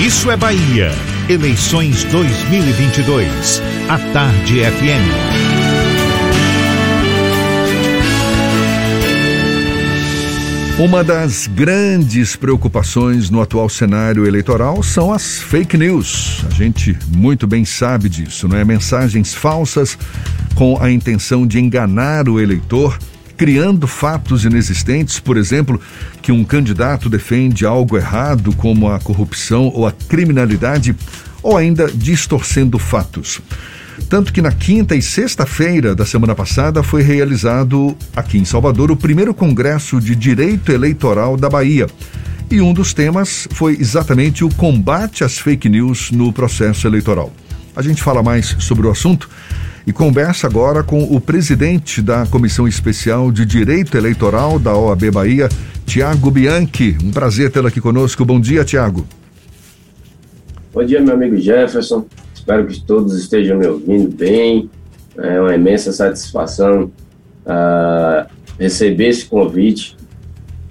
Isso é Bahia. Eleições 2022. A Tarde FM. Uma das grandes preocupações no atual cenário eleitoral são as fake news. A gente muito bem sabe disso, não é? Mensagens falsas com a intenção de enganar o eleitor criando fatos inexistentes, por exemplo, que um candidato defende algo errado, como a corrupção ou a criminalidade, ou ainda distorcendo fatos. Tanto que na quinta e sexta-feira da semana passada foi realizado aqui em Salvador o primeiro Congresso de Direito Eleitoral da Bahia. E um dos temas foi exatamente o combate às fake news no processo eleitoral. A gente fala mais sobre o assunto e conversa agora com o presidente da Comissão Especial de Direito Eleitoral da OAB Bahia, Tiago Bianchi. Um prazer tê-lo aqui conosco. Bom dia, Tiago. Bom dia, meu amigo Jefferson. Espero que todos estejam me ouvindo bem. É uma imensa satisfação uh, receber esse convite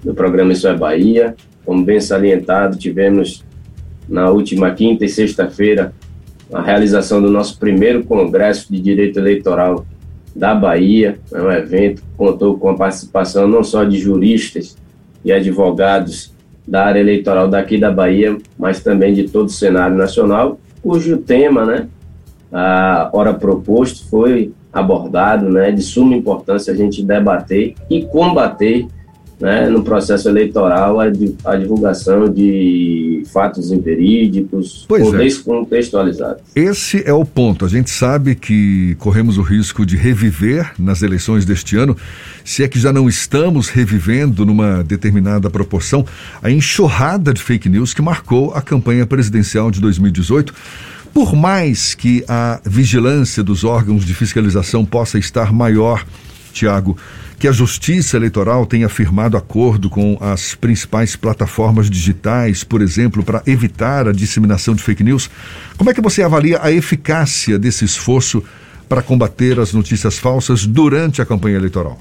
do programa Isso é Bahia. Como bem salientado, tivemos na última quinta e sexta-feira a realização do nosso primeiro Congresso de Direito Eleitoral da Bahia. É um evento que contou com a participação não só de juristas e advogados da área eleitoral daqui da Bahia, mas também de todo o cenário nacional, cujo tema, né, a hora proposto foi abordado, né, de suma importância a gente debater e combater né, no processo eleitoral a, a, divulgação de fatos imperídicos pois ou é. descontextualizados. Esse é o ponto. A gente sabe que corremos o risco de reviver nas eleições deste ano, se é que já não estamos revivendo numa determinada proporção a enxurrada de fake news que marcou a campanha presidencial de 2018. Por mais que a vigilância dos órgãos de fiscalização possa estar maior, Tiago, que a Justiça Eleitoral tenha firmado acordo com as principais plataformas digitais, por exemplo, para evitar a disseminação de fake news. Como é que você avalia a eficácia desse esforço para combater as notícias falsas durante a campanha eleitoral?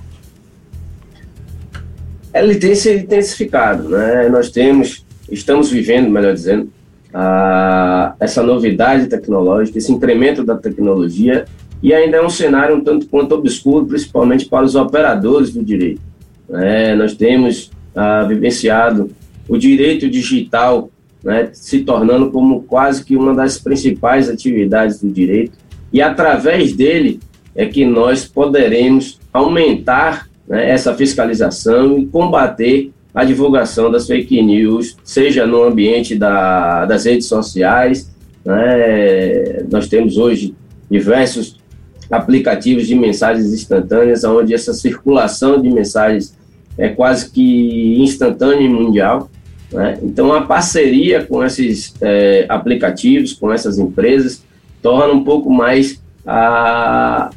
Ele tem se intensificado, né? Nós temos, estamos vivendo, melhor dizendo, a, essa novidade tecnológica, esse incremento da tecnologia e ainda é um cenário um tanto quanto obscuro, principalmente para os operadores do direito. É, nós temos ah, vivenciado o direito digital né, se tornando como quase que uma das principais atividades do direito, e através dele é que nós poderemos aumentar né, essa fiscalização e combater a divulgação das fake news, seja no ambiente da, das redes sociais. Né, nós temos hoje diversos aplicativos de mensagens instantâneas, onde essa circulação de mensagens é quase que instantânea e mundial. Né? Então, a parceria com esses é, aplicativos, com essas empresas, torna um pouco mais ah,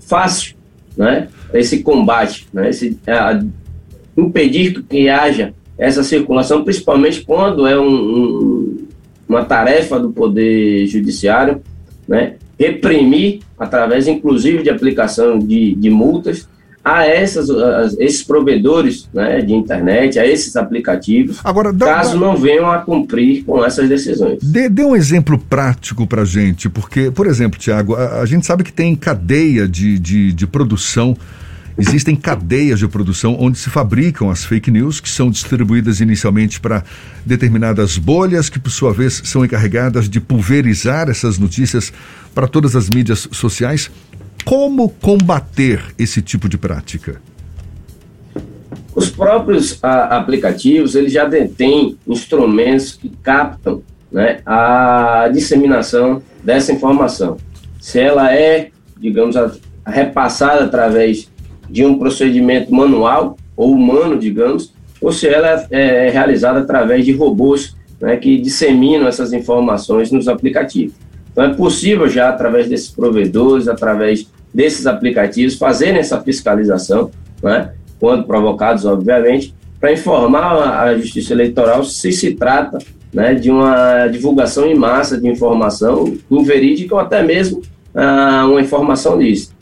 fácil né? esse combate, né? esse, a, impedir que haja essa circulação, principalmente quando é um, um, uma tarefa do Poder Judiciário, né? Reprimir, através inclusive de aplicação de, de multas, a essas, a esses provedores né, de internet, a esses aplicativos, Agora, dá, caso dá... não venham a cumprir com essas decisões. Dê, dê um exemplo prático para a gente, porque, por exemplo, Tiago, a, a, gente sabe que tem cadeia de, de, de produção Existem cadeias de produção onde se fabricam as fake news, que são distribuídas inicialmente para determinadas bolhas, que por sua vez são encarregadas de pulverizar essas notícias para todas as mídias sociais. Como combater esse tipo de prática? Os próprios a, aplicativos eles já detêm instrumentos que captam né, a disseminação dessa informação. Se ela é, digamos, a, repassada através de um procedimento manual ou humano, digamos, ou se ela é, é realizada através de robôs né, que disseminam essas informações nos aplicativos. Então, é possível já, através desses provedores, através desses aplicativos, fazerem essa fiscalização, né, quando provocados, obviamente, para informar a Justiça Eleitoral se se trata né, de uma divulgação em massa de informação inverídica ou até mesmo ah, uma informação lícita.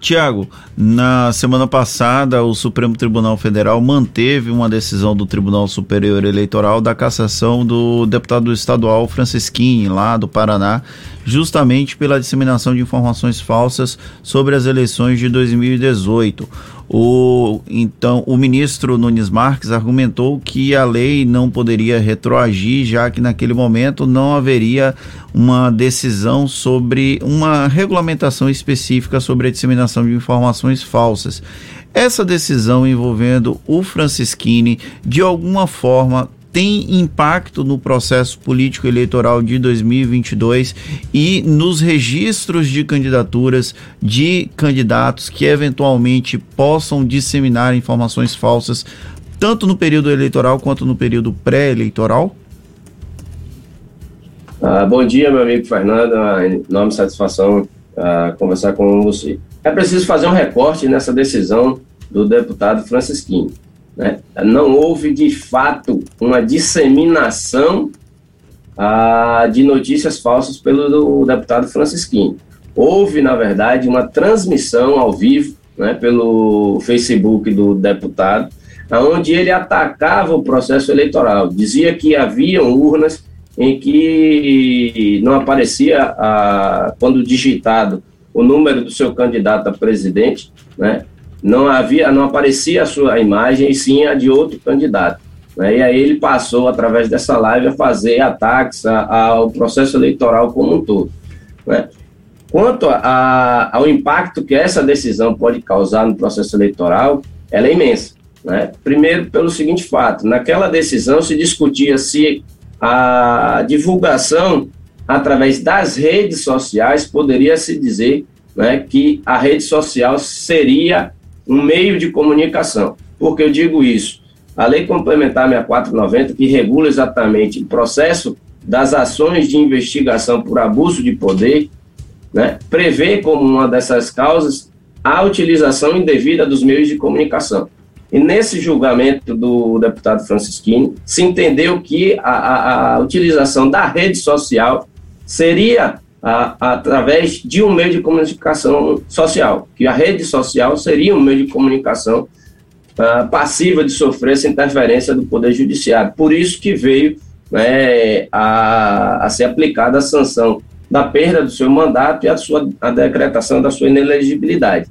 Tiago, na semana passada, o Supremo Tribunal Federal manteve uma decisão do Tribunal Superior Eleitoral da cassação do deputado estadual Francisquini, lá do Paraná, justamente pela disseminação de informações falsas sobre as eleições de 2018. O, então, o ministro Nunes Marques argumentou que a lei não poderia retroagir, já que naquele momento não haveria uma decisão sobre uma regulamentação específica sobre a disseminação de informações falsas. Essa decisão envolvendo o Francisquini, de alguma forma, tem impacto no processo político eleitoral de 2022 e nos registros de candidaturas de candidatos que eventualmente possam disseminar informações falsas tanto no período eleitoral quanto no período pré-eleitoral? Ah, bom dia, meu amigo Fernando. É enorme satisfação ah, conversar com você. É preciso fazer um recorte nessa decisão do deputado Francisquinho. Né? Não houve, de fato, uma disseminação ah, de notícias falsas pelo deputado Francisquinho. Houve, na verdade, uma transmissão ao vivo né, pelo Facebook do deputado, onde ele atacava o processo eleitoral. Dizia que haviam urnas em que não aparecia, ah, quando digitado, o número do seu candidato a presidente, né? Não havia, não aparecia a sua imagem, e sim a de outro candidato. Né? E aí ele passou, através dessa live, a fazer ataques ao processo eleitoral como um todo. Né? Quanto a, ao impacto que essa decisão pode causar no processo eleitoral, ela é imensa. Né? Primeiro, pelo seguinte fato: naquela decisão se discutia se a divulgação através das redes sociais poderia se dizer né, que a rede social seria um meio de comunicação. Por que eu digo isso? A Lei Complementar 6490, que regula exatamente o processo das ações de investigação por abuso de poder, né, prevê como uma dessas causas a utilização indevida dos meios de comunicação. E nesse julgamento do deputado Francisquini, se entendeu que a, a, a utilização da rede social seria a, através de um meio de comunicação social, que a rede social seria um meio de comunicação uh, passiva de sofrer essa interferência do Poder Judiciário. Por isso que veio né, a, a ser aplicada a sanção da perda do seu mandato e a, sua, a decretação da sua inelegibilidade.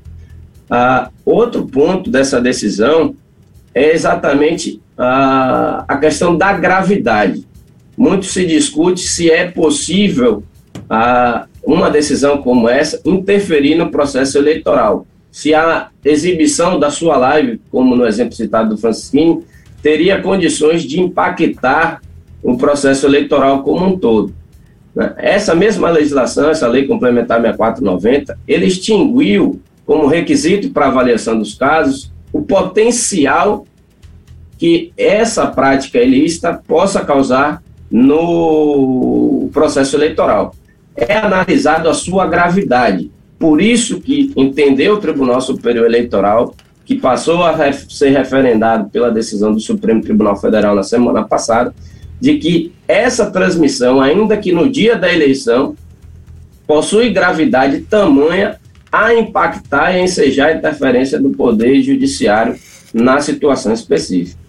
Uh, outro ponto dessa decisão é exatamente uh, a questão da gravidade. Muito se discute se é possível a uma decisão como essa interferir no processo eleitoral. Se a exibição da sua live, como no exemplo citado do Francisquinho, teria condições de impactar o processo eleitoral como um todo. Né? Essa mesma legislação, essa lei complementar 6490, ele extinguiu como requisito para avaliação dos casos o potencial que essa prática ilícita possa causar no processo eleitoral é analisado a sua gravidade. Por isso que entendeu o Tribunal Superior Eleitoral, que passou a ser referendado pela decisão do Supremo Tribunal Federal na semana passada, de que essa transmissão, ainda que no dia da eleição, possui gravidade tamanha a impactar e ensejar a interferência do Poder Judiciário na situação específica.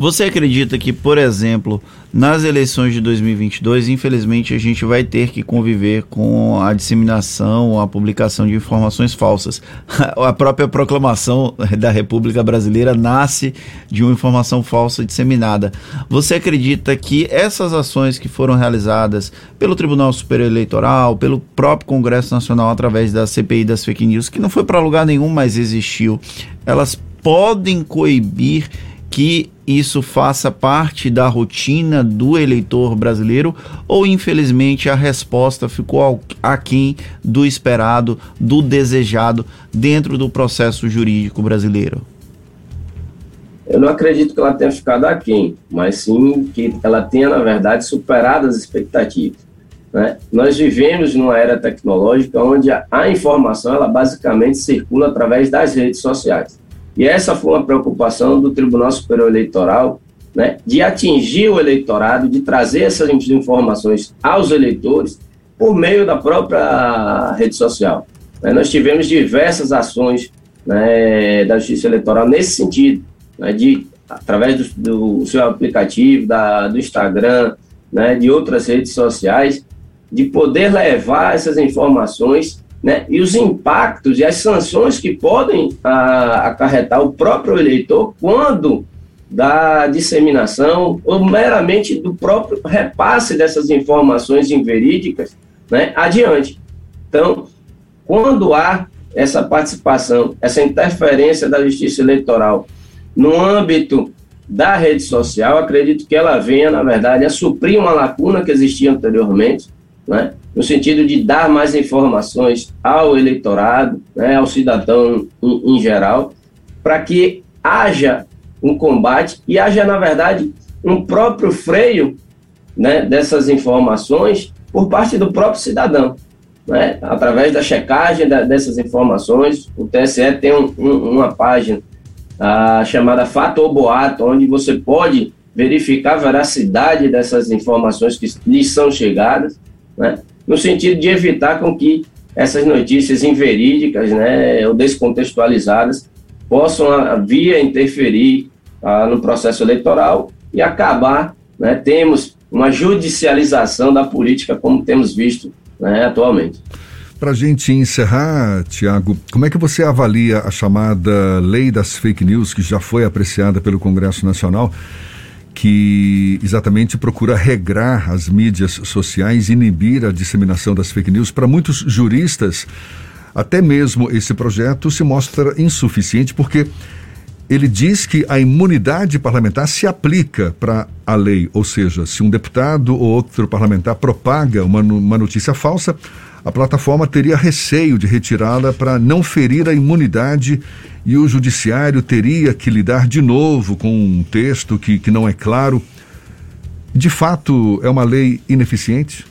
Você acredita que, por exemplo, nas eleições de 2022, infelizmente, a gente vai ter que conviver com a disseminação, a publicação de informações falsas. a própria proclamação da República Brasileira nasce de uma informação falsa disseminada. Você acredita que essas ações que foram realizadas pelo Tribunal Superior Eleitoral, pelo próprio Congresso Nacional, através da CPI das fake news, que não foi para lugar nenhum, mas existiu, elas podem coibir que isso faça parte da rotina do eleitor brasileiro ou infelizmente a resposta ficou aquém do esperado, do desejado dentro do processo jurídico brasileiro? Eu não acredito que ela tenha ficado aquém, mas sim que ela tenha, na verdade, superado as expectativas. Né? Nós vivemos numa era tecnológica onde a, a informação ela basicamente circula através das redes sociais. E essa foi uma preocupação do Tribunal Superior Eleitoral, né, de atingir o eleitorado, de trazer essas informações aos eleitores por meio da própria rede social. né, nós tivemos diversas ações né, da Justiça Eleitoral nesse sentido, né, de através do, do seu aplicativo, da, do Instagram, né, de outras redes sociais, de poder levar essas informações né, e os impactos e as sanções que podem a, ah, acarretar o próprio eleitor quando da disseminação ou meramente do próprio repasse dessas informações inverídicas né, adiante. Então, quando há essa participação, essa interferência da justiça eleitoral no âmbito da rede social, acredito que ela venha, na verdade, a suprir uma lacuna que existia anteriormente, né, no sentido de dar mais informações ao eleitorado, né, ao cidadão em, em geral, para que haja um combate e haja, na verdade, um próprio freio né, dessas informações por parte do próprio cidadão. Né, através da checagem da, dessas informações, o TSE tem um, um, uma página ah, chamada Fato ou Boato, onde você pode verificar a veracidade dessas informações que lhes são chegadas, né, no sentido de evitar com que essas notícias inverídicas né, ou descontextualizadas possam a, via interferir ah, no processo eleitoral e acabar, né, temos uma judicialização da política como temos visto né, atualmente. Para a gente encerrar, Tiago, como é que você avalia a chamada lei das fake news que já foi apreciada pelo Congresso Nacional, que exatamente procura regrar as mídias sociais, inibir a disseminação das fake news? Para muitos juristas, até mesmo esse projeto se mostra insuficiente porque ele diz que a imunidade parlamentar se aplica para a lei, ou seja, se um deputado ou outro parlamentar propaga uma, uma notícia falsa, a plataforma teria receio de retirá-la para não ferir a imunidade e o judiciário teria que lidar de novo com um texto que, que não é claro. De fato, é uma lei ineficiente?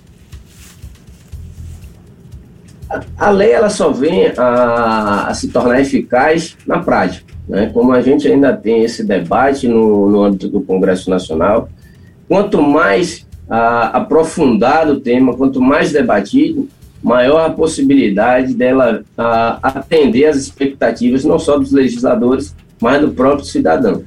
a lei ela só vem a, a, se tornar eficaz na prática. Né? Como a gente ainda tem esse debate no, no âmbito do Congresso Nacional, quanto mais a, aprofundado o tema, quanto mais debatido, maior a possibilidade dela a, atender às expectativas não só dos legisladores, mas do próprio cidadão.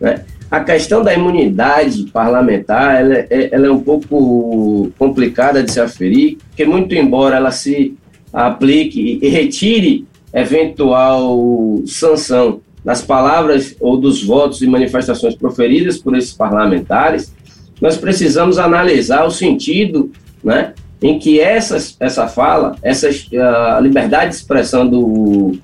Né? A questão da imunidade parlamentar ela é, ela é um pouco complicada de se aferir, porque muito embora ela se aplique e retire eventual sanção das palavras ou dos votos e manifestações proferidas por esses parlamentares, nós precisamos analisar o sentido né, em que essas, essa fala, essa a liberdade de expressão do,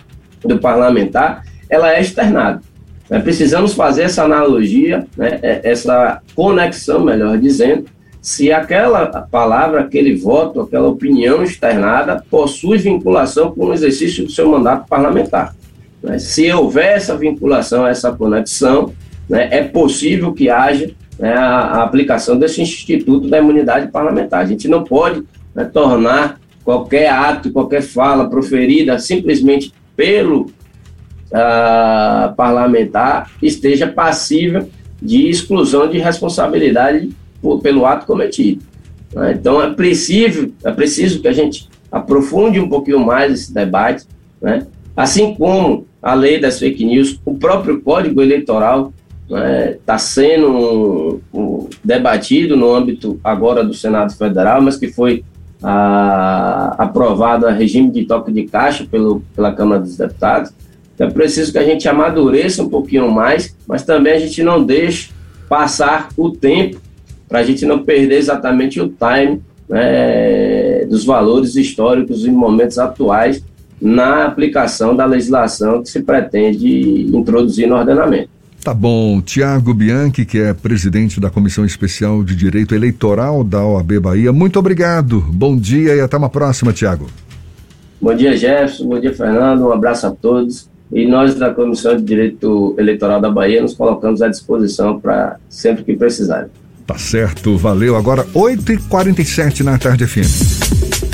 do parlamentar, ela é externada. Né, precisamos fazer essa analogia, né, é, essa conexão, melhor dizendo, se aquela palavra, aquele voto, aquela opinião externada possui vinculação com o exercício do seu mandato parlamentar. Né? Se houver essa vinculação, essa conexão, né, é possível que haja né, a, aplicação desse instituto da imunidade parlamentar. A gente não pode né, tornar qualquer ato, qualquer fala proferida simplesmente pelo uh, parlamentar esteja passível de exclusão de responsabilidade por, pelo ato cometido. Né? Então é preciso, é preciso que a gente aprofunde um pouquinho mais esse debate, né? assim como a lei das fake news, o próprio Código Eleitoral está né, tá sendo um, um, debatido no âmbito agora do Senado Federal, mas que foi a, aprovado a regime de toque de caixa pelo, pela Câmara dos Deputados. Então é preciso que a gente amadureça um pouquinho mais, mas também a gente não deixe passar o tempo para a gente não perder exatamente o time né, dos valores históricos e momentos atuais na aplicação da legislação que se pretende introduzir no ordenamento. Tá bom. Tiago Bianchi, que é presidente da Comissão Especial de Direito Eleitoral da OAB Bahia, muito obrigado. Bom dia e até uma próxima, Tiago. Bom dia, Jefferson. Bom dia, Fernando. Um abraço a todos. E nós, da Comissão de Direito Eleitoral da Bahia, nos colocamos à disposição para sempre que precisarem. Tá certo, valeu. Agora 8h47 na tarde FM.